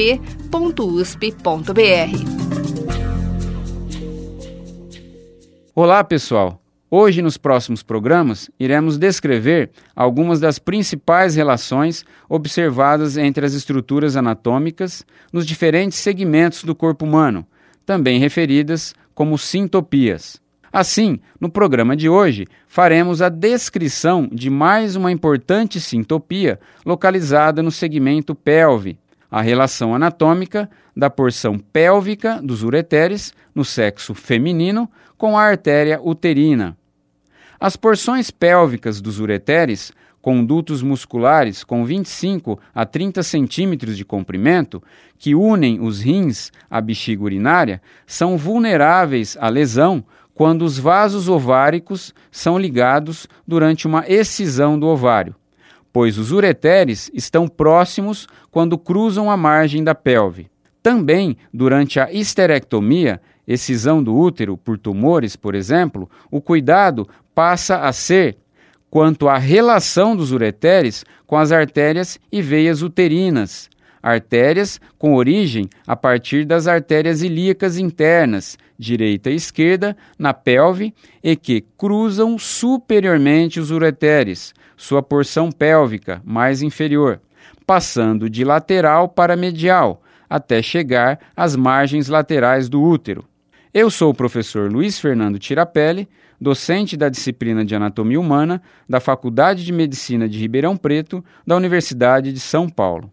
tirapele.fmrp.usp.br. Olá, pessoal! Hoje, nos próximos programas, iremos descrever algumas das principais relações observadas entre as estruturas anatômicas nos diferentes segmentos do corpo humano, também referidas como sintopias. Assim, no programa de hoje, faremos a descrição de mais uma importante sintopia localizada no segmento pelve, a relação anatômica da porção pélvica dos ureteres no sexo feminino com a artéria uterina. As porções pélvicas dos ureteres, condutos musculares com 25 a 30 centímetros de comprimento, que unem os rins à bexiga urinária, são vulneráveis à lesão quando os vasos ováricos são ligados durante uma excisão do ovário, pois os ureteres estão próximos quando cruzam a margem da pelve. Também, durante a histerectomia, excisão do útero por tumores, por exemplo, o cuidado passa a ser quanto à relação dos ureteres com as artérias e veias uterinas, artérias com origem a partir das artérias ilíacas internas, direita e esquerda, na pelve e que cruzam superiormente os ureteres, sua porção pélvica mais inferior, passando de lateral para medial, até chegar às margens laterais do útero. Eu sou o professor Luiz Fernando Tirapelli, docente da disciplina de Anatomia Humana da Faculdade de Medicina de Ribeirão Preto, da Universidade de São Paulo.